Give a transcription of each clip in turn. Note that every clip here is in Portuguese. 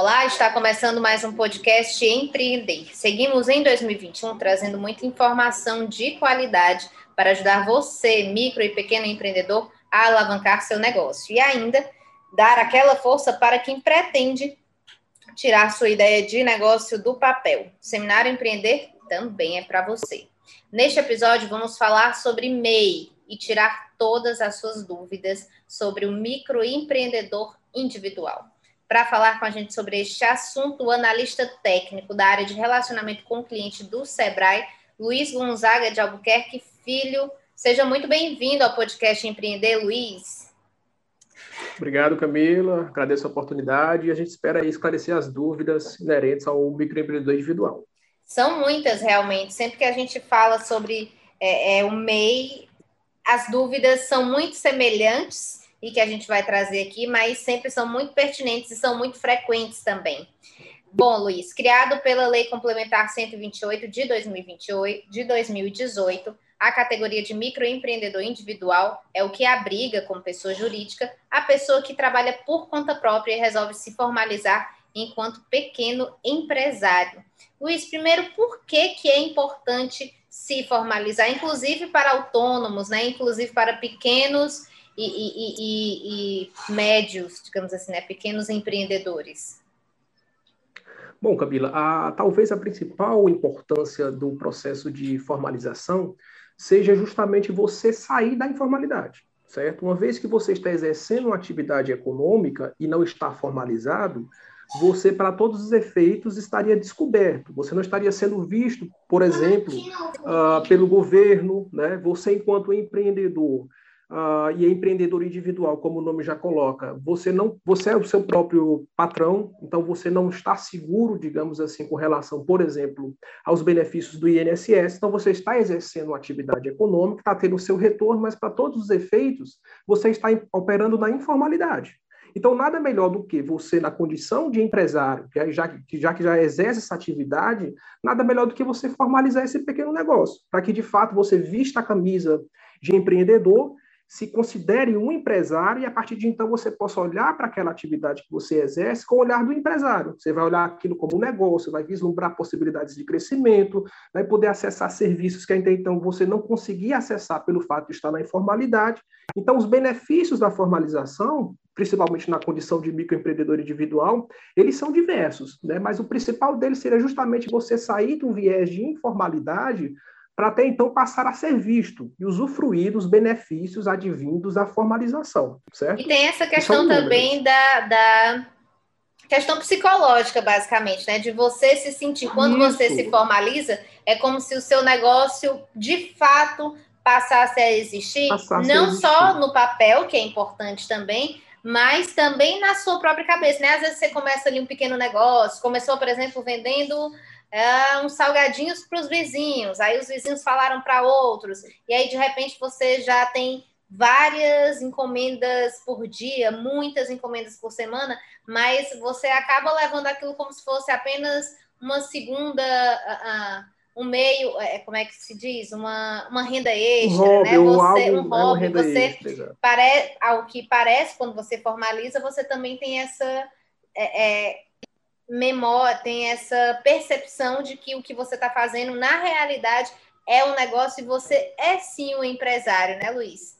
Olá, está começando mais um podcast Empreender. Seguimos em 2021 trazendo muita informação de qualidade para ajudar você, micro e pequeno empreendedor, a alavancar seu negócio e ainda dar aquela força para quem pretende tirar sua ideia de negócio do papel. Seminário Empreender também é para você. Neste episódio, vamos falar sobre MEI e tirar todas as suas dúvidas sobre o microempreendedor individual. Para falar com a gente sobre este assunto, o analista técnico da área de relacionamento com o cliente do Sebrae, Luiz Gonzaga de Albuquerque Filho. Seja muito bem-vindo ao podcast Empreender, Luiz. Obrigado, Camila. Agradeço a oportunidade e a gente espera esclarecer as dúvidas inerentes ao microempreendedor individual. São muitas, realmente. Sempre que a gente fala sobre é, é, o MEI, as dúvidas são muito semelhantes e que a gente vai trazer aqui, mas sempre são muito pertinentes e são muito frequentes também. Bom, Luiz, criado pela Lei Complementar 128 de 2028, de 2018, a categoria de microempreendedor individual é o que abriga, como pessoa jurídica, a pessoa que trabalha por conta própria e resolve se formalizar enquanto pequeno empresário. Luiz, primeiro, por que, que é importante se formalizar, inclusive para autônomos, né? inclusive para pequenos e, e, e, médios, digamos assim, né, pequenos empreendedores? Bom, Camila, a, talvez a principal importância do processo de formalização seja justamente você sair da informalidade, certo? Uma vez que você está exercendo uma atividade econômica e não está formalizado, você, para todos os efeitos, estaria descoberto. Você não estaria sendo visto, por exemplo, uh, pelo governo, né? Você, enquanto empreendedor, uh, e é empreendedor individual, como o nome já coloca, você não, você é o seu próprio patrão, então você não está seguro, digamos assim, com relação, por exemplo, aos benefícios do INSS, então você está exercendo uma atividade econômica, está tendo o seu retorno, mas para todos os efeitos, você está operando na informalidade. Então, nada melhor do que você, na condição de empresário, que já, que já que já exerce essa atividade, nada melhor do que você formalizar esse pequeno negócio, para que, de fato, você vista a camisa de empreendedor se considere um empresário e a partir de então você possa olhar para aquela atividade que você exerce com o olhar do empresário. Você vai olhar aquilo como um negócio, vai vislumbrar possibilidades de crescimento, vai poder acessar serviços que até então você não conseguia acessar pelo fato de estar na informalidade. Então, os benefícios da formalização, principalmente na condição de microempreendedor individual, eles são diversos, né? mas o principal deles seria justamente você sair do viés de informalidade para até então passar a ser visto e usufruir dos benefícios advindos da formalização, certo? E tem essa questão também da, da, questão psicológica, basicamente, né? De você se sentir, quando Isso. você se formaliza, é como se o seu negócio, de fato, passasse a existir, passasse não a existir. só no papel, que é importante também, mas também na sua própria cabeça, né? Às vezes você começa ali um pequeno negócio, começou, por exemplo, vendendo é, uns salgadinhos para os vizinhos, aí os vizinhos falaram para outros, e aí de repente você já tem várias encomendas por dia, muitas encomendas por semana, mas você acaba levando aquilo como se fosse apenas uma segunda. Uh, uh, um meio, é, como é que se diz? Uma, uma renda extra, um hobby, né? Você, um né? hobby, você parece, ao que parece, quando você formaliza, você também tem essa é, é, memória, tem essa percepção de que o que você está fazendo na realidade é um negócio e você é sim um empresário, né, Luiz?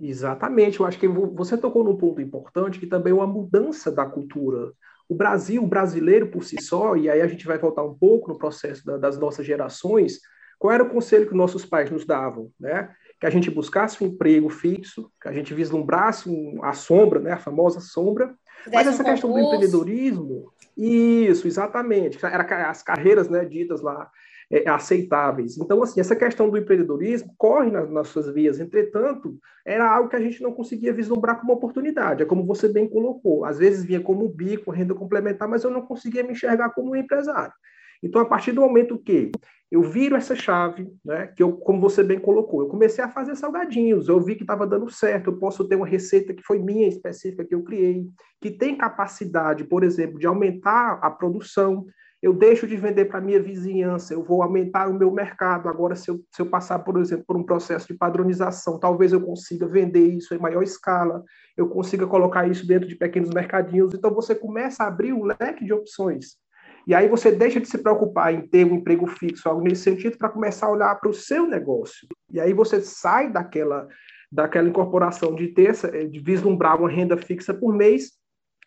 Exatamente, eu acho que você tocou num ponto importante que também é uma mudança da cultura. O Brasil, o brasileiro por si só, e aí a gente vai voltar um pouco no processo da, das nossas gerações, qual era o conselho que nossos pais nos davam, né? Que a gente buscasse um emprego fixo, que a gente vislumbrasse um, a sombra, né? A famosa sombra. Mas essa um questão do empreendedorismo, isso, exatamente. Era as carreiras, né, ditas lá é, aceitáveis. Então, assim, essa questão do empreendedorismo corre nas, nas suas vias. Entretanto, era algo que a gente não conseguia vislumbrar como oportunidade. É como você bem colocou. Às vezes vinha como bico, renda complementar, mas eu não conseguia me enxergar como um empresário. Então, a partir do momento que eu viro essa chave, né, que eu, como você bem colocou, eu comecei a fazer salgadinhos, eu vi que estava dando certo, eu posso ter uma receita que foi minha específica que eu criei, que tem capacidade, por exemplo, de aumentar a produção, eu deixo de vender para minha vizinhança, eu vou aumentar o meu mercado. Agora, se eu, se eu passar, por exemplo, por um processo de padronização, talvez eu consiga vender isso em maior escala, eu consiga colocar isso dentro de pequenos mercadinhos. Então, você começa a abrir um leque de opções. E aí você deixa de se preocupar em ter um emprego fixo, algo nesse sentido, para começar a olhar para o seu negócio. E aí você sai daquela, daquela incorporação de ter de vislumbrar uma renda fixa por mês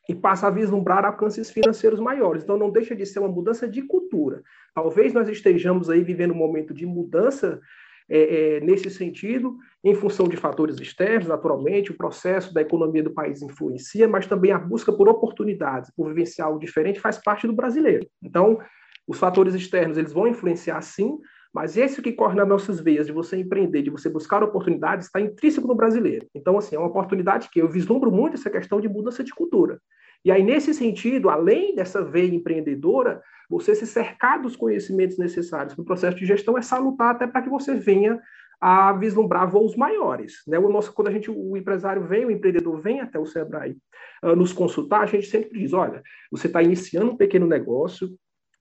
e passa a vislumbrar alcances financeiros maiores. Então, não deixa de ser uma mudança de cultura. Talvez nós estejamos aí vivendo um momento de mudança é, é, nesse sentido, em função de fatores externos, naturalmente, o processo da economia do país influencia, mas também a busca por oportunidades, por vivenciar algo diferente, faz parte do brasileiro. Então, os fatores externos eles vão influenciar sim, mas esse que corre nas nossas veias de você empreender, de você buscar oportunidades, está intrínseco no brasileiro. Então, assim, é uma oportunidade que eu vislumbro muito essa questão de mudança de cultura. E aí, nesse sentido, além dessa veia empreendedora, você se cercar dos conhecimentos necessários para o processo de gestão é salutar até para que você venha a vislumbrar voos maiores. Né? O nosso, quando a gente, o empresário vem, o empreendedor vem até o Sebrae uh, nos consultar, a gente sempre diz, olha, você está iniciando um pequeno negócio,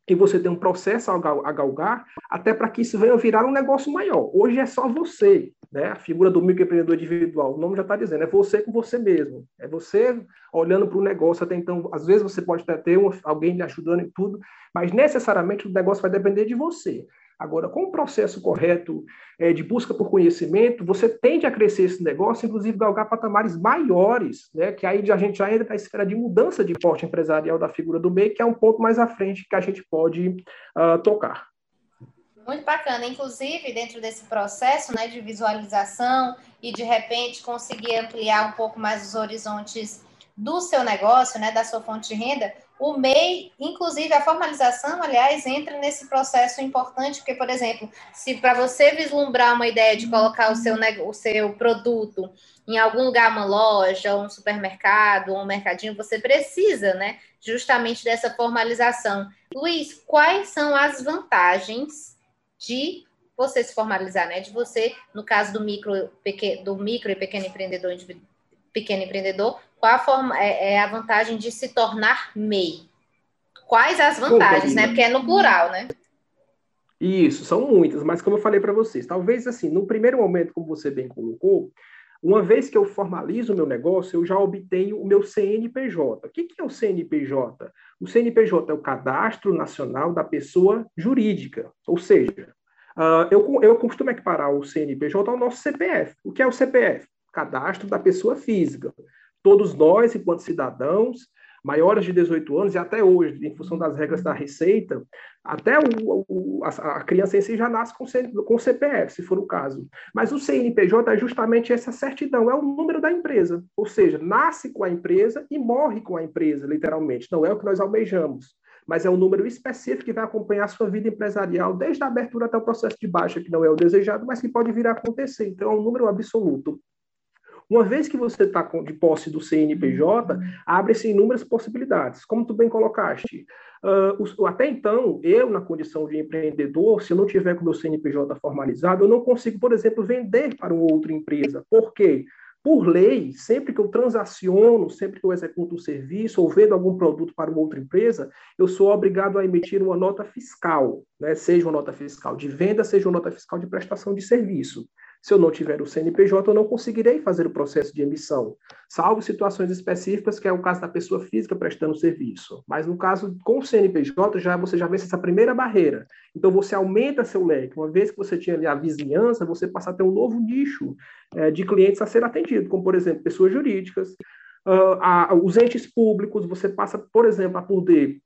e você tem um processo a galgar, até para que isso venha virar um negócio maior. Hoje é só você, né? A figura do microempreendedor individual, o nome já está dizendo, é você com você mesmo. É você olhando para o negócio até então. Às vezes você pode até ter alguém lhe ajudando em tudo, mas necessariamente o negócio vai depender de você. Agora, com o processo correto é, de busca por conhecimento, você tende a crescer esse negócio, inclusive galgar patamares maiores, né? que aí a gente já entra na esfera de mudança de porte empresarial da figura do MEI, que é um ponto mais à frente que a gente pode uh, tocar. Muito bacana. Inclusive, dentro desse processo né, de visualização e, de repente, conseguir ampliar um pouco mais os horizontes do seu negócio, né, da sua fonte de renda, o MEI, inclusive a formalização, aliás, entra nesse processo importante, porque, por exemplo, se para você vislumbrar uma ideia de colocar o seu, o seu produto em algum lugar, uma loja, um supermercado, um mercadinho, você precisa, né, justamente dessa formalização. Luiz, quais são as vantagens de você se formalizar, né? De você, no caso do micro, pequeno, do micro e pequeno empreendedor, pequeno empreendedor, qual a, forma, é, é a vantagem de se tornar MEI? Quais as vantagens, né? Porque é no plural, né? Isso, são muitas, mas como eu falei para vocês, talvez assim, no primeiro momento, como você bem colocou, uma vez que eu formalizo o meu negócio, eu já obtenho o meu CNPJ. O que é o CNPJ? O CNPJ é o Cadastro Nacional da Pessoa Jurídica, ou seja, uh, eu, eu costumo equiparar o CNPJ ao nosso CPF. O que é o CPF? Cadastro da Pessoa Física. Todos nós, enquanto cidadãos, maiores de 18 anos, e até hoje, em função das regras da Receita, até o, o, a, a, criança em si já nasce com, com CPF, se for o caso. Mas o CNPJ é justamente essa certidão, é o número da empresa. Ou seja, nasce com a empresa e morre com a empresa, literalmente. Não é o que nós almejamos. Mas é um número específico que vai acompanhar a sua vida empresarial, desde a abertura até o processo de baixa, que não é o desejado, mas que pode vir a acontecer. Então, é um número absoluto. Uma vez que você está de posse do CNPJ, abre-se inúmeras possibilidades. Como tu bem colocaste, uh, até então, eu, na condição de empreendedor, se eu não tiver com o meu CNPJ formalizado, eu não consigo, por exemplo, vender para outra empresa. Por quê? Por lei, sempre que eu transaciono, sempre que eu executo um serviço ou vendo algum produto para uma outra empresa, eu sou obrigado a emitir uma nota fiscal, né? seja uma nota fiscal de venda, seja uma nota fiscal de prestação de serviço. Se eu não tiver o CNPJ, eu não conseguirei fazer o processo de emissão, salvo situações específicas, que é o caso da pessoa física prestando serviço. Mas no caso com o CNPJ, já você já vence essa primeira barreira. Então você aumenta seu leque. Uma vez que você tinha ali a vizinhança, você passa a ter um novo nicho é, de clientes a ser atendido, como por exemplo pessoas jurídicas, uh, a, os entes públicos. Você passa, por exemplo, a poder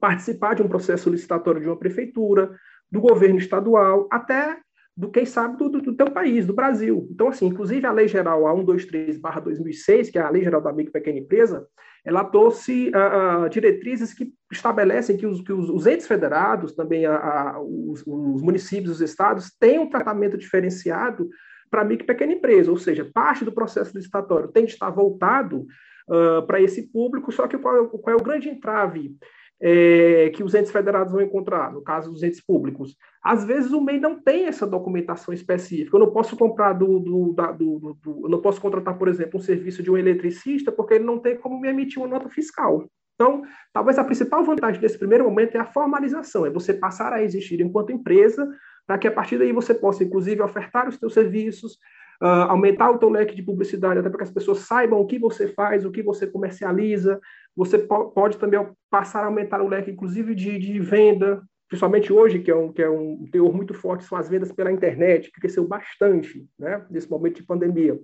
participar de um processo licitatório de uma prefeitura, do governo estadual, até do quem sabe do, do, do, teu país, do Brasil. Então, assim, inclusive a Lei Geral A123/2006, que é a Lei Geral da Micro e Pequena Empresa, ela trouxe uh, uh, diretrizes que estabelecem que os, que os, os entes federados, também a, os, os, municípios, os estados, têm um tratamento diferenciado para micro e pequena empresa, ou seja, parte do processo licitatório tem de estar voltado uh, para esse público, só que qual, qual é o grande entrave é, que os entes federados vão encontrar, no caso dos entes públicos. Às vezes o MEI não tem essa documentação específica. Eu não posso comprar do, do, da, do, do, eu não posso contratar, por exemplo, um serviço de um eletricista, porque ele não tem como me emitir uma nota fiscal. Então, talvez a principal vantagem desse primeiro momento é a formalização, é você passar a existir enquanto empresa, para que a partir daí você possa, inclusive, ofertar os seus serviços, uh, aumentar o teu leque de publicidade, até para que as pessoas saibam o que você faz, o que você comercializa, você pode também passar a aumentar o leque, inclusive, de, de venda, principalmente hoje, que é, um, que é um teor muito forte, são as vendas pela internet, que cresceu bastante né, nesse momento de pandemia.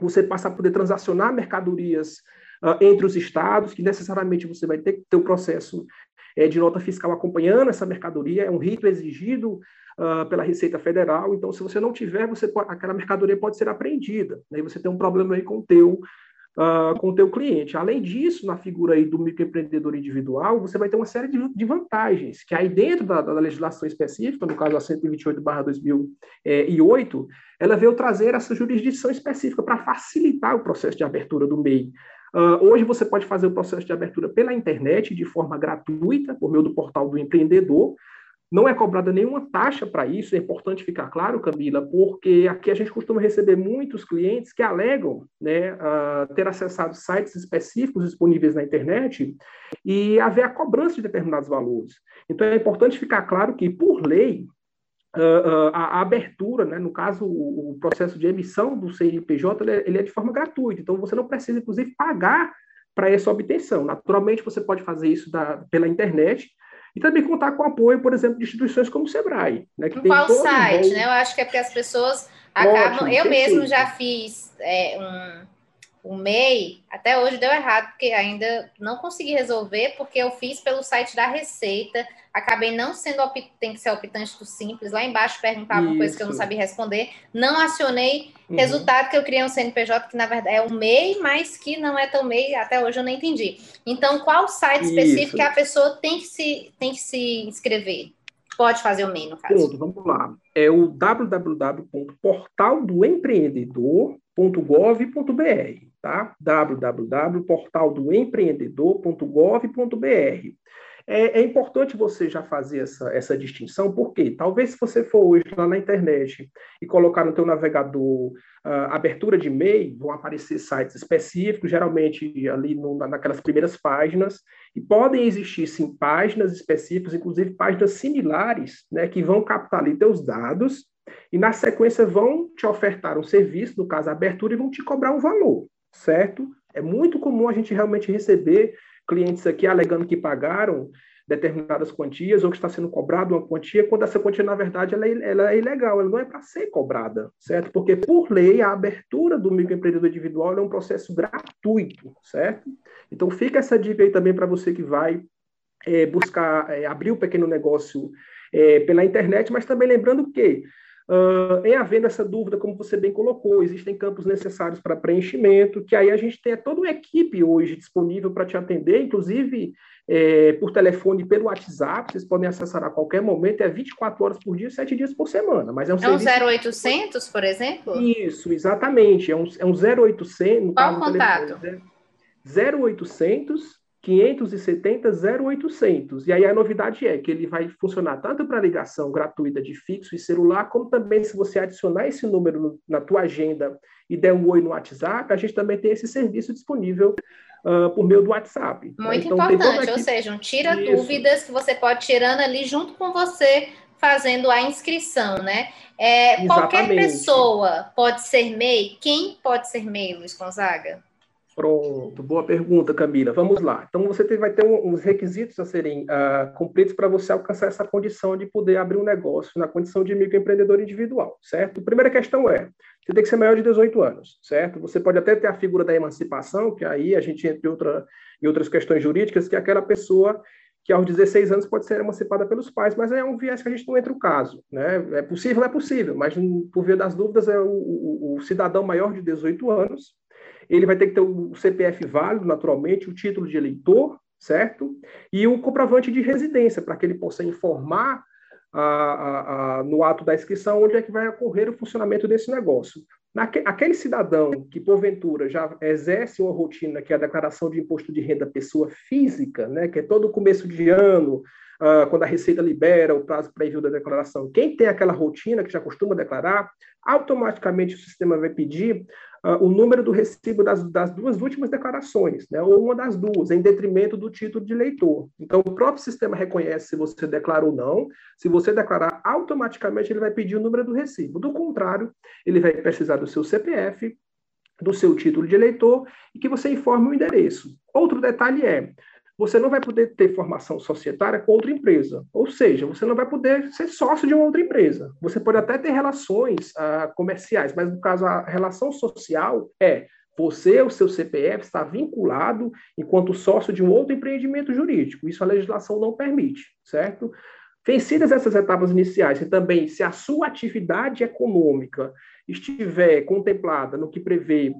Você passa a poder transacionar mercadorias uh, entre os estados, que necessariamente você vai ter que ter o processo é, de nota fiscal acompanhando essa mercadoria, é um rito exigido uh, pela Receita Federal, então se você não tiver, você pode, aquela mercadoria pode ser apreendida, né, e você tem um problema aí com o teu uh, com o teu cliente. Além disso, na figura aí do microempreendedor individual, você vai ter uma série de, de vantagens, que aí dentro da, da, legislação específica, no caso a 128/2008, ela veio trazer essa jurisdição específica para facilitar o processo de abertura do MEI. Uh, hoje você pode fazer o processo de abertura pela internet de forma gratuita, por meio do portal do empreendedor. Não é cobrada nenhuma taxa para isso, é importante ficar claro, Camila, porque aqui a gente costuma receber muitos clientes que alegam né, uh, ter acessado sites específicos disponíveis na internet e haver a cobrança de determinados valores. Então é importante ficar claro que, por lei, Uh, uh, a, abertura, né, no caso, o, o, processo de emissão do CNPJ, ele é, ele é, de forma gratuita, então você não precisa, inclusive, pagar para essa obtenção. Naturalmente, você pode fazer isso da, pela internet, e também contar com o apoio, por exemplo, de instituições como o Sebrae. Né, que em qual site? Né? Eu acho que é porque as pessoas acabam. Ótimo, eu mesmo já fiz é, um, um MEI, até hoje deu errado, porque ainda não consegui resolver, porque eu fiz pelo site da Receita acabei não sendo tem que ser optante do simples. Lá embaixo perguntava uma coisa que eu não sabia responder. Não acionei. Uhum. Resultado que eu criei um CNPJ que na verdade é um MEI, mas que não é tão MEI, até hoje eu não entendi. Então, qual site específico Isso. que a pessoa tem que se tem que se inscrever? Pode fazer o MEI, no caso. Pronto, vamos lá. É o www.portaldoempreendedor.gov.br, tá? www.portaldoempreendedor.gov.br. É, é, importante você já fazer essa, essa distinção, porque talvez se você for hoje lá na internet e colocar no teu navegador uh, abertura de e-mail, vão aparecer sites específicos, geralmente ali no, naquelas primeiras páginas, e podem existir sim páginas específicas, inclusive páginas similares, né, que vão captar ali teus dados e na sequência vão te ofertar um serviço, no caso a abertura, e vão te cobrar um valor, certo? É muito comum a gente realmente receber clientes aqui alegando que pagaram determinadas quantias ou que está sendo cobrado uma quantia, quando essa quantia, na verdade, ela é, ela é ilegal, ela não é para ser cobrada, certo? Porque, por lei, a abertura do microempreendedor individual é um processo gratuito, certo? Então, fica essa dica aí também para você que vai é, buscar é, abrir o um pequeno negócio é, pela internet, mas também lembrando que Uh, em havendo essa dúvida, como você bem colocou, existem campos necessários para preenchimento, que aí a gente tem toda uma equipe hoje disponível para te atender, inclusive é, por telefone, pelo WhatsApp, vocês podem acessar a qualquer momento, é 24 horas por dia, 7 dias por semana. Mas é um, é um 0800, por exemplo? Isso, exatamente, é um, é um 0800. Qual o contato? 0800 570 0800. E aí a novidade é que ele vai funcionar tanto para ligação gratuita de fixo e celular, como também se você adicionar esse número na tua agenda e der um oi no WhatsApp, a gente também tem esse serviço disponível uh, por meio do WhatsApp. Muito então, importante, ou seja, um tira Isso. dúvidas que você pode tirando ali junto com você fazendo a inscrição, né? É, qualquer pessoa pode ser MEI? Quem pode ser MEI, Luiz Gonzaga? Pronto, boa pergunta, Camila. Vamos lá. Então, você tem, vai ter uns requisitos a serem uh, cumpridos para você alcançar essa condição de poder abrir um negócio na condição de microempreendedor individual, certo? Primeira questão é, você tem que ser maior de 18 anos, certo? Você pode até ter a figura da emancipação, que aí a gente entra em, outra, em outras questões jurídicas, que é aquela pessoa que aos 16 anos pode ser emancipada pelos pais, mas é um viés que a gente não entra o caso. Né? É possível, é possível, mas por via das dúvidas é o, o, o cidadão maior de 18 anos ele vai ter que ter o CPF válido, naturalmente, o título de eleitor, certo? E o comprovante de residência, para que ele possa informar a, a, a, no ato da inscrição onde é que vai ocorrer o funcionamento desse negócio. Naque, aquele cidadão que, porventura, já exerce uma rotina que é a declaração de imposto de renda pessoa física, né, que é todo começo de ano, uh, quando a Receita libera o prazo para envio da declaração, quem tem aquela rotina que já costuma declarar, automaticamente o sistema vai pedir uh, o número do recibo das, das, duas últimas declarações, né, ou uma das duas, em detrimento do título de eleitor. Então, o próprio sistema reconhece se você declara ou não. Se você declarar, automaticamente ele vai pedir o número do recibo. Do contrário, ele vai precisar do seu CPF, do seu título de eleitor e que você informe o endereço. Outro detalhe é, você não vai poder ter formação societária com outra empresa. Ou seja, você não vai poder ser sócio de uma outra empresa. Você pode até ter relações uh, comerciais, mas no caso, a relação social é você, o seu CPF, está vinculado enquanto sócio de um outro empreendimento jurídico. Isso a legislação não permite, certo? Vencidas essas etapas iniciais, e também se a sua atividade econômica estiver contemplada no que prevê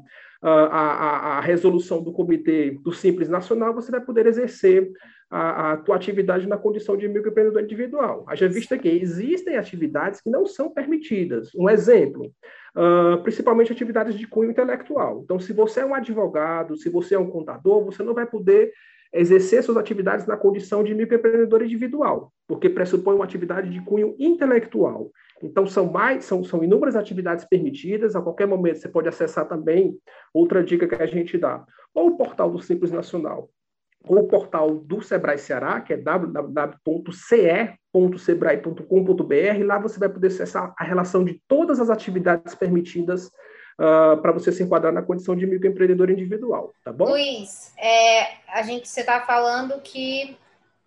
a, a, resolução do Comitê do Simples Nacional, você vai poder exercer a, a tua atividade na condição de microempreendedor individual. Haja vista que existem atividades que não são permitidas. Um exemplo, uh, principalmente atividades de cunho intelectual. Então, se você é um advogado, se você é um contador, você não vai poder exercer suas atividades na condição de microempreendedor individual, porque pressupõe uma atividade de cunho intelectual. Então, são mais, são, são inúmeras atividades permitidas, a qualquer momento você pode acessar também outra dica que a gente dá, ou o portal do Simples Nacional, ou o portal do Sebrae Ceará, que é www.ce.sebrae.com.br, lá você vai poder acessar a relação de todas as atividades permitidas uh, para você se enquadrar na condição de microempreendedor individual, tá bom? Luiz, é, a gente, você está falando que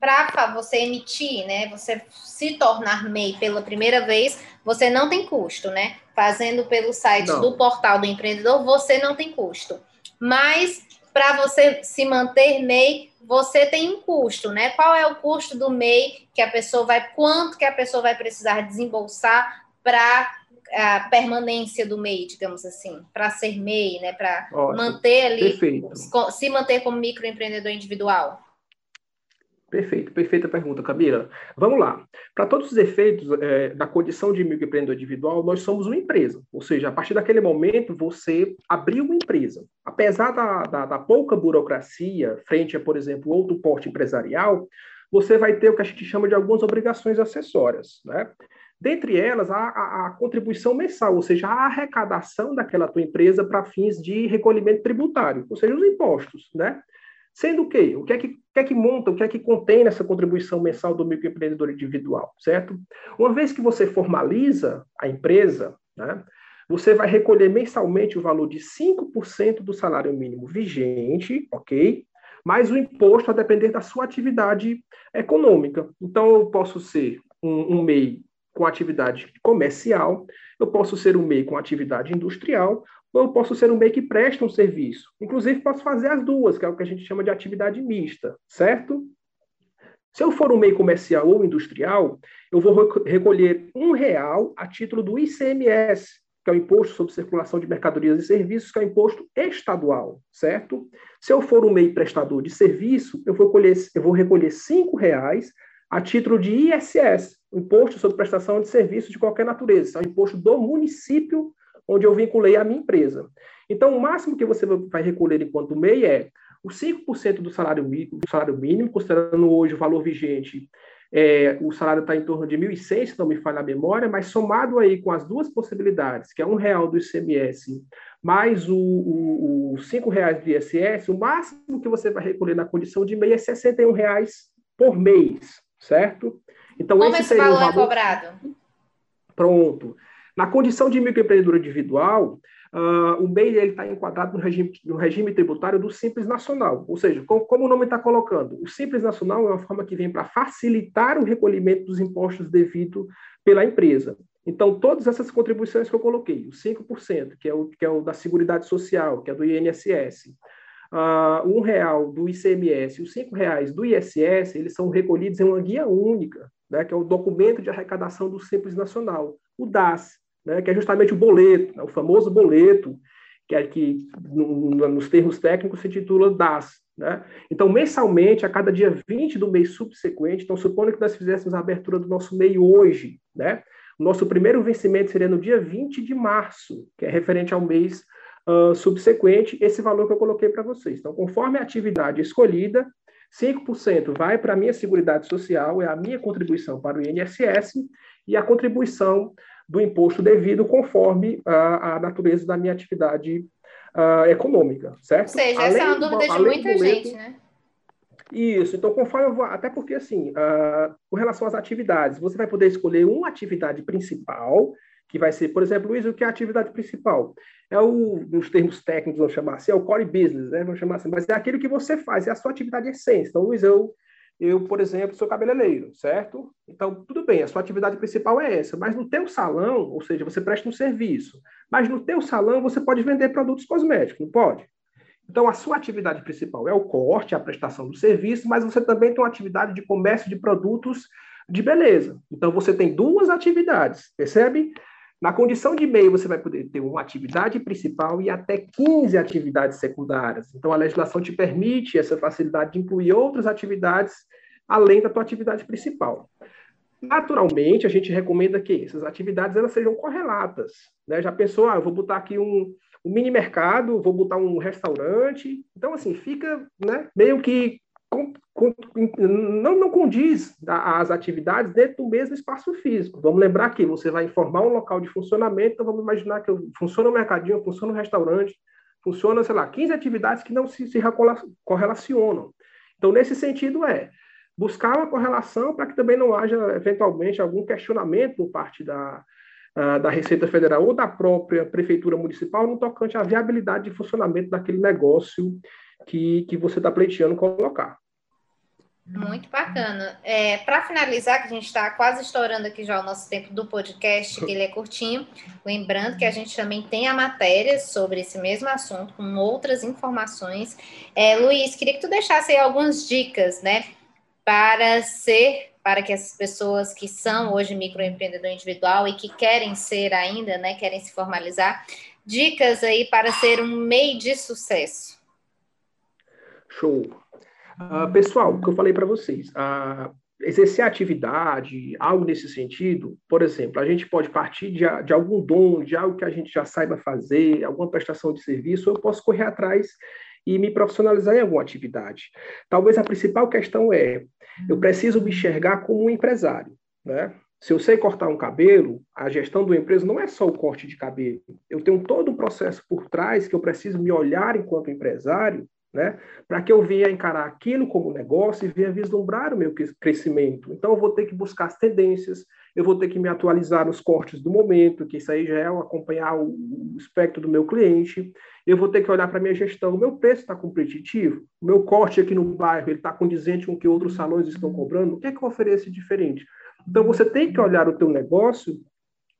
para você emitir, né, você se tornar MEI pela primeira vez, você não tem custo, né? Fazendo pelo site não. do portal do empreendedor, você não tem custo. Mas para você se manter MEI, você tem um custo, né? Qual é o custo do MEI que a pessoa vai, quanto que a pessoa vai precisar desembolsar para a permanência do MEI, digamos assim, para ser MEI, né? Para manter ali, Perfeito. se manter como microempreendedor individual. Perfeito, perfeita pergunta, Camila. Vamos lá. Para todos os efeitos é, da condição de microempreendedor individual, nós somos uma empresa. Ou seja, a partir daquele momento, você abriu uma empresa. Apesar da, da, da pouca burocracia frente a, por exemplo, outro porte empresarial, você vai ter o que a gente chama de algumas obrigações acessórias. Né? Dentre elas, a, a, a, contribuição mensal, ou seja, a arrecadação daquela tua empresa para fins de recolhimento tributário, ou seja, os impostos, né? Sendo que, o que é que, que é que monta, o que é que contém nessa contribuição mensal do microempreendedor individual, certo? Uma vez que você formaliza a empresa, né, você vai recolher mensalmente o valor de 5% do salário mínimo vigente, ok? Mais o imposto a depender da sua atividade econômica. Então, eu posso ser um, um MEI com atividade comercial, eu posso ser um MEI com atividade industrial, eu posso ser um MEI que presta um serviço. Inclusive, posso fazer as duas, que é o que a gente chama de atividade mista, certo? Se eu for um MEI comercial ou industrial, eu vou recolher um real a título do ICMS, que é o Imposto sobre Circulação de Mercadorias e Serviços, que é o imposto estadual, certo? Se eu for um MEI prestador de serviço, eu vou, colher, eu vou recolher cinco reais a título de ISS, Imposto sobre Prestação de Serviços de qualquer natureza, é o imposto do município onde eu vinculei a minha empresa. Então, o máximo que você vai recolher enquanto MEI é os 5% do salário, do salário mínimo, considerando hoje o valor vigente, é, o salário está em torno de 1.100, se não me falha a memória, mas somado aí com as duas possibilidades, que é um real do ICMS mais o, o, os cinco reais do ISS, o máximo que você vai recolher na condição de MEI é 61 reais por mês, certo? Então, Como esse, esse valor, valor é cobrado? Pronto. Na condição de microempreendedor individual, uh, o MEI está enquadrado no regime, no regime tributário do Simples Nacional. Ou seja, como, como o nome está colocando, o Simples Nacional é uma forma que vem para facilitar o recolhimento dos impostos devido pela empresa. Então, todas essas contribuições que eu coloquei, os 5%, que é o, que é o da Seguridade Social, que é do INSS, uh, um real do ICMS e os cinco reais do ISS, eles são recolhidos em uma guia única, né, que é o documento de arrecadação do Simples Nacional, o DAS, né, que é justamente o boleto, né, o famoso boleto, que é que no, nos termos técnicos se titula DAS. Né? Então, mensalmente, a cada dia 20 do mês subsequente, então, supondo que nós fizéssemos a abertura do nosso MEI hoje, né? o nosso primeiro vencimento seria no dia 20 de março, que é referente ao mês uh, subsequente, esse valor que eu coloquei para vocês. Então, conforme a atividade escolhida, 5% vai para a minha Seguridade Social, é a minha contribuição para o INSS, e a contribuição do imposto devido conforme a, a natureza da minha atividade uh, econômica, certo? Ou seja, além essa é uma dúvida de muita gente, né? Isso, então conforme eu vou, até porque assim, uh, com relação às atividades, você vai poder escolher uma atividade principal, que vai ser, por exemplo, Luiz, o que é a atividade principal? É o, nos termos técnicos, vamos chamar assim, é o core business, né? Vamos chamar assim, mas é aquilo que você faz, é a sua atividade essência. Então, Luiz, eu eu, por exemplo, sou cabeleireiro, certo? Então, tudo bem, a sua atividade principal é essa, mas no teu salão, ou seja, você presta um serviço, mas no teu salão você pode vender produtos cosméticos, não pode? Então, a sua atividade principal é o corte, a prestação do serviço, mas você também tem uma atividade de comércio de produtos de beleza. Então, você tem duas atividades, percebe? Na condição de meio, você vai poder ter uma atividade principal e até 15 atividades secundárias. Então, a legislação te permite essa facilidade de incluir outras atividades além da tua atividade principal. Naturalmente, a gente recomenda que essas atividades elas sejam correlatas. Né? Já pensou, ah, eu vou botar aqui um, um mini mercado, vou botar um restaurante. Então, assim, fica né, meio que não, não condiz as atividades dentro do mesmo espaço físico. Vamos lembrar que você vai informar um local de funcionamento, então vamos imaginar que funciona um mercadinho, funciona um restaurante, funciona, sei lá, 15 atividades que não se, se correlacionam. Então, nesse sentido, é buscar uma correlação para que também não haja, eventualmente, algum questionamento por parte da, da Receita Federal ou da própria Prefeitura Municipal no tocante à viabilidade de funcionamento daquele negócio que, que você está pleiteando colocar. Muito bacana. É, Para finalizar, que a gente está quase estourando aqui já o nosso tempo do podcast, que ele é curtinho, lembrando que a gente também tem a matéria sobre esse mesmo assunto, com outras informações. É, Luiz, queria que tu deixasse aí algumas dicas, né, para ser, para que as pessoas que são hoje microempreendedor individual e que querem ser ainda, né, querem se formalizar, dicas aí para ser um MEI de sucesso. Show. Uh, pessoal, o que eu falei para vocês, uh, exercer atividade, algo nesse sentido, por exemplo, a gente pode partir de, de, algum dom, de algo que a gente já saiba fazer, alguma prestação de serviço, eu posso correr atrás e me profissionalizar em alguma atividade. Talvez a principal questão é, eu preciso me enxergar como um empresário, né? Se eu sei cortar um cabelo, a gestão do empresa não é só o corte de cabelo. Eu tenho todo um processo por trás que eu preciso me olhar enquanto empresário né? Para que eu venha encarar aquilo como negócio e venha vislumbrar o meu crescimento. Então, eu vou ter que buscar as tendências, eu vou ter que me atualizar nos cortes do momento, que isso aí já é acompanhar o, o espectro do meu cliente. Eu vou ter que olhar para a minha gestão. O meu preço está competitivo? O meu corte aqui no bairro está condizente com o que outros salões estão cobrando? O que é que eu ofereço diferente? Então, você tem que olhar o teu negócio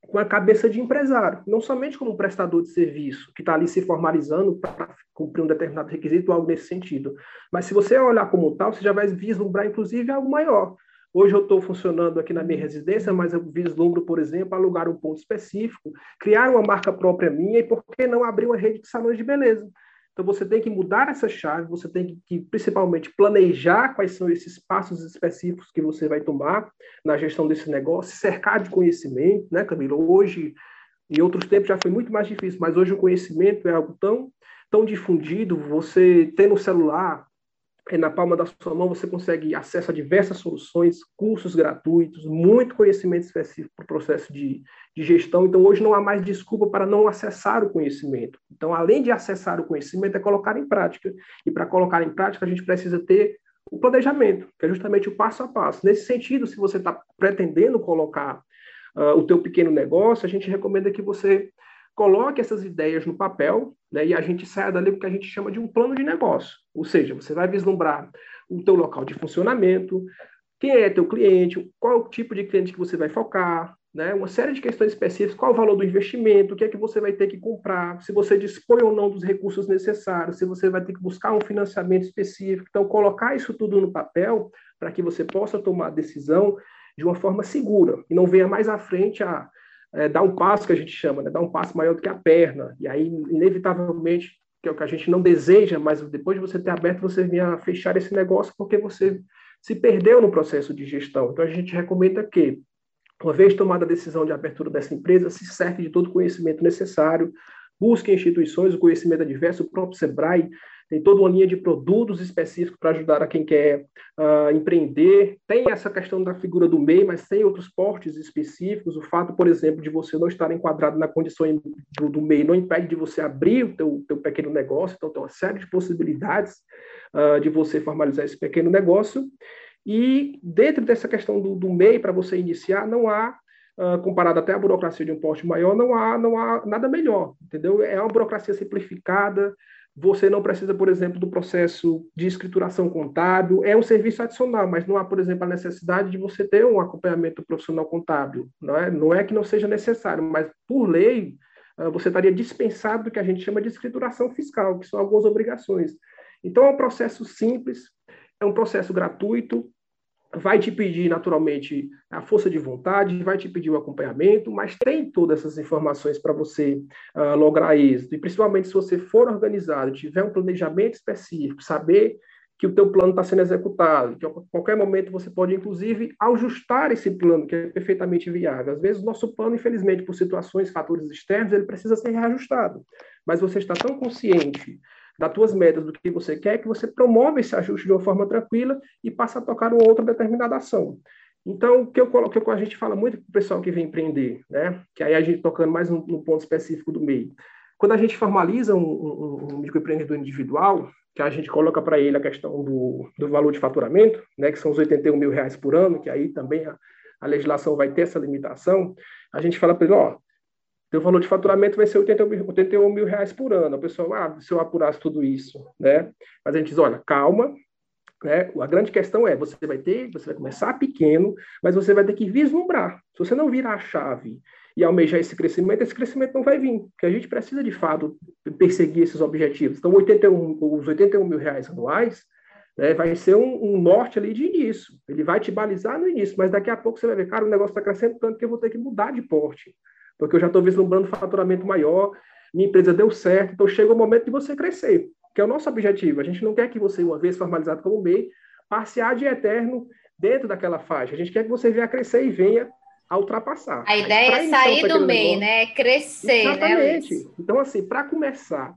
com a cabeça de empresário, não somente como prestador de serviço, que está ali se formalizando para cumprir um determinado requisito ou algo nesse sentido. Mas se você olhar como tal, você já vai vislumbrar, inclusive, algo maior. Hoje eu estou funcionando aqui na minha residência, mas eu vislumbro, por exemplo, alugar um ponto específico, criar uma marca própria minha e, por que não, abrir uma rede de salões de beleza. Então, você tem que mudar essa chave, você tem que, principalmente, planejar quais são esses passos específicos que você vai tomar na gestão desse negócio, cercar de conhecimento, né, Camilo? Hoje, em outros tempos já foi muito mais difícil, mas hoje o conhecimento é algo tão, tão difundido, você tem no celular, na palma da sua mão, você consegue acesso a diversas soluções, cursos gratuitos, muito conhecimento específico para o processo de, de gestão. Então, hoje não há mais desculpa para não acessar o conhecimento. Então, além de acessar o conhecimento, é colocar em prática. E para colocar em prática, a gente precisa ter o planejamento, que é justamente o passo a passo. Nesse sentido, se você está pretendendo colocar uh, o teu pequeno negócio, a gente recomenda que você coloque essas ideias no papel né, e a gente saia dali com o que a gente chama de um plano de negócio. Ou seja, você vai vislumbrar o teu local de funcionamento, quem é teu cliente, qual o tipo de cliente que você vai focar, né? Uma série de questões específicas, qual o valor do investimento, o que é que você vai ter que comprar, se você dispõe ou não dos recursos necessários, se você vai ter que buscar um financiamento específico. Então, colocar isso tudo no papel para que você possa tomar a decisão de uma forma segura e não venha mais à frente a é, dar um passo que a gente chama, né? dar um passo maior do que a perna. E aí, inevitavelmente, que é o que a gente não deseja, mas depois de você ter aberto, você vinha fechar esse negócio porque você se perdeu no processo de gestão. Então, a gente recomenda que, uma vez tomada a decisão de abertura dessa empresa, se serve de todo o conhecimento necessário, busque instituições, o conhecimento adverso, o próprio SEBRAE tem toda uma linha de produtos específicos para ajudar a quem quer uh, empreender. Tem essa questão da figura do MEI, mas tem outros portes específicos. O fato, por exemplo, de você não estar enquadrado na condição do, do MEI não impede de você abrir o teu, teu pequeno negócio. Então, tem uma série de possibilidades uh, de você formalizar esse pequeno negócio. E dentro dessa questão do, do MEI, para você iniciar, não há Uh, comparado até à burocracia de um porte maior, não há, não há nada melhor, entendeu? É uma burocracia simplificada, você não precisa, por exemplo, do processo de escrituração contábil. É um serviço adicional, mas não há, por exemplo, a necessidade de você ter um acompanhamento profissional contábil. Não é, não é que não seja necessário, mas por lei ah, você estaria dispensado do que a gente chama de escrituração fiscal, que são algumas obrigações. Então, é um processo simples, é um processo gratuito, vai te pedir, naturalmente, a força de vontade, vai te pedir o acompanhamento, mas tem todas essas informações para você uh, lograr êxito. E, principalmente, se você for organizado, tiver um planejamento específico, saber que o teu plano está sendo executado, que a qualquer momento você pode, inclusive, ajustar esse plano, que é perfeitamente viável. Às vezes, o nosso plano, infelizmente, por situações, fatores externos, ele precisa ser reajustado. Mas você está tão consciente das tuas metas, do que você quer, que você promove esse ajuste de uma forma tranquila e passa a tocar uma outra determinada ação. Então, o que, eu coloco, que a gente fala muito para o pessoal que vem empreender, né? que aí a gente tocando mais no, no ponto específico do meio. Quando a gente formaliza um, um, um microempreendedor individual, que a gente coloca para ele a questão do, do valor de faturamento, né, que são os 81 mil reais por ano, que aí também a, a legislação vai ter essa limitação, a gente fala para ele, ó, teu valor de faturamento vai ser 80 mil, 81 mil reais por ano. A pessoa, ah, se eu apurasse tudo isso, né? Mas a gente diz, olha, calma, né? A grande questão é, você vai ter, você vai começar pequeno, mas você vai ter que vislumbrar. Se você não virar a chave e almejar esse crescimento, esse crescimento não vai vir, porque a gente precisa, de fato, perseguir esses objetivos. Então, 81, os 81 mil reais anuais, né, vai ser um, um, norte ali de início. Ele vai te balizar no início, mas daqui a pouco você vai ver, cara, o negócio está crescendo tanto que eu vou ter que mudar de porte porque eu já estou vislumbrando faturamento maior, minha empresa deu certo, então chega o momento de você crescer, que é o nosso objetivo. A gente não quer que você, uma vez formalizado como MEI, passe a de eterno dentro daquela faixa. A gente quer que você venha crescer e venha a ultrapassar. A ideia é sair do MEI, né? Crescer, né, Exatamente. né? Então, assim, para começar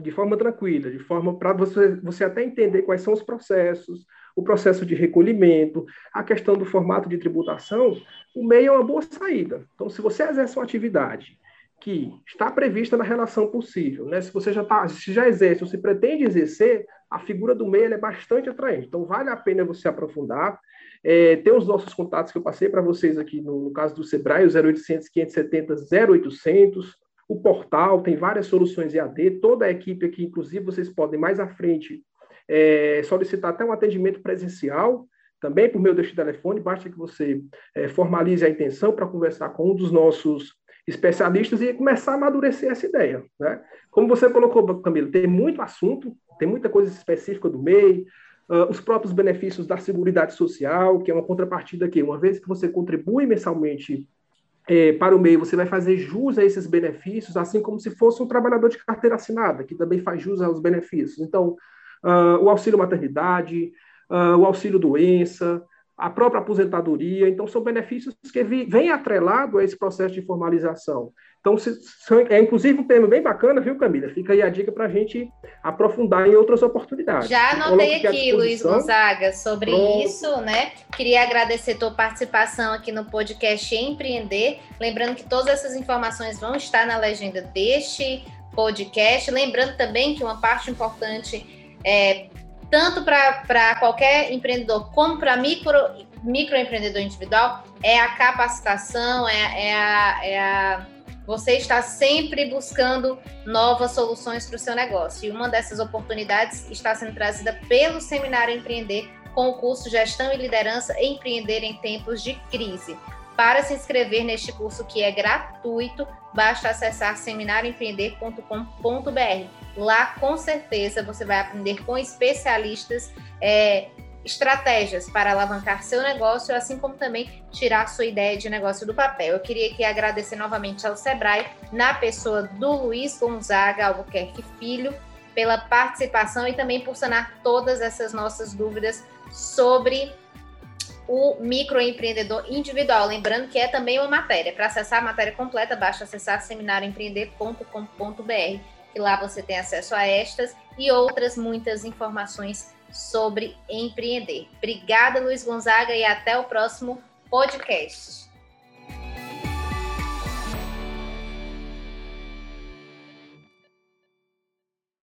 de forma tranquila, de forma para você, você até entender quais são os processos, o processo de recolhimento, a questão do formato de tributação, o MEI é uma boa saída. Então, se você exerce uma atividade que está prevista na relação possível, né? se você já, tá, se já exerce ou se pretende exercer, a figura do MEI é bastante atraente. Então, vale a pena você aprofundar. É, tem os nossos contatos que eu passei para vocês aqui no, no, caso do Sebrae, o 0800 570 0800. O portal tem várias soluções EAD, toda a equipe aqui, inclusive, vocês podem mais à frente é, solicitar até um atendimento presencial, também por meio deste telefone, basta que você é, formalize a intenção para conversar com um dos nossos especialistas e começar a amadurecer essa ideia. Né? Como você colocou, Camilo, tem muito assunto, tem muita coisa específica do MEI, uh, os próprios benefícios da Seguridade Social, que é uma contrapartida que, uma vez que você contribui mensalmente é, para o meio, você vai fazer jus a esses benefícios, assim como se fosse um trabalhador de carteira assinada, que também faz jus aos benefícios. Então, uh, o auxílio maternidade, uh, o auxílio doença, a própria aposentadoria. Então, são benefícios que vêm atrelado a esse processo de formalização. Então, se, é inclusive um termo bem bacana, viu, Camila? Fica aí a dica para a gente aprofundar em outras oportunidades. Já anotei aqui, Luiz Gonzaga, sobre Pronto. isso, né? Queria agradecer tua participação aqui no podcast Empreender. Lembrando que todas essas informações vão estar na legenda deste podcast. Lembrando também que uma parte importante é, tanto para qualquer empreendedor como para micro, microempreendedor individual, é a capacitação, é, é, a, é a você está sempre buscando novas soluções para o seu negócio. E uma dessas oportunidades está sendo trazida pelo Seminário Empreender com o curso Gestão e Liderança Empreender em Tempos de Crise. Para se inscrever neste curso que é gratuito, basta acessar seminarioempreender.com.br. Lá, com certeza, você vai aprender com especialistas é, estratégias para alavancar seu negócio, assim como também tirar sua ideia de negócio do papel. Eu queria aqui agradecer novamente ao Sebrae, na pessoa do Luiz Gonzaga Albuquerque Filho, pela participação e também por sanar todas essas nossas dúvidas sobre o microempreendedor individual. Lembrando que é também uma matéria. Para acessar a matéria completa, basta acessar seminarioempreender.com.br, que lá você tem acesso a estas e outras muitas informações sobre empreender. Obrigada, Luiz Gonzaga, e até o próximo podcast.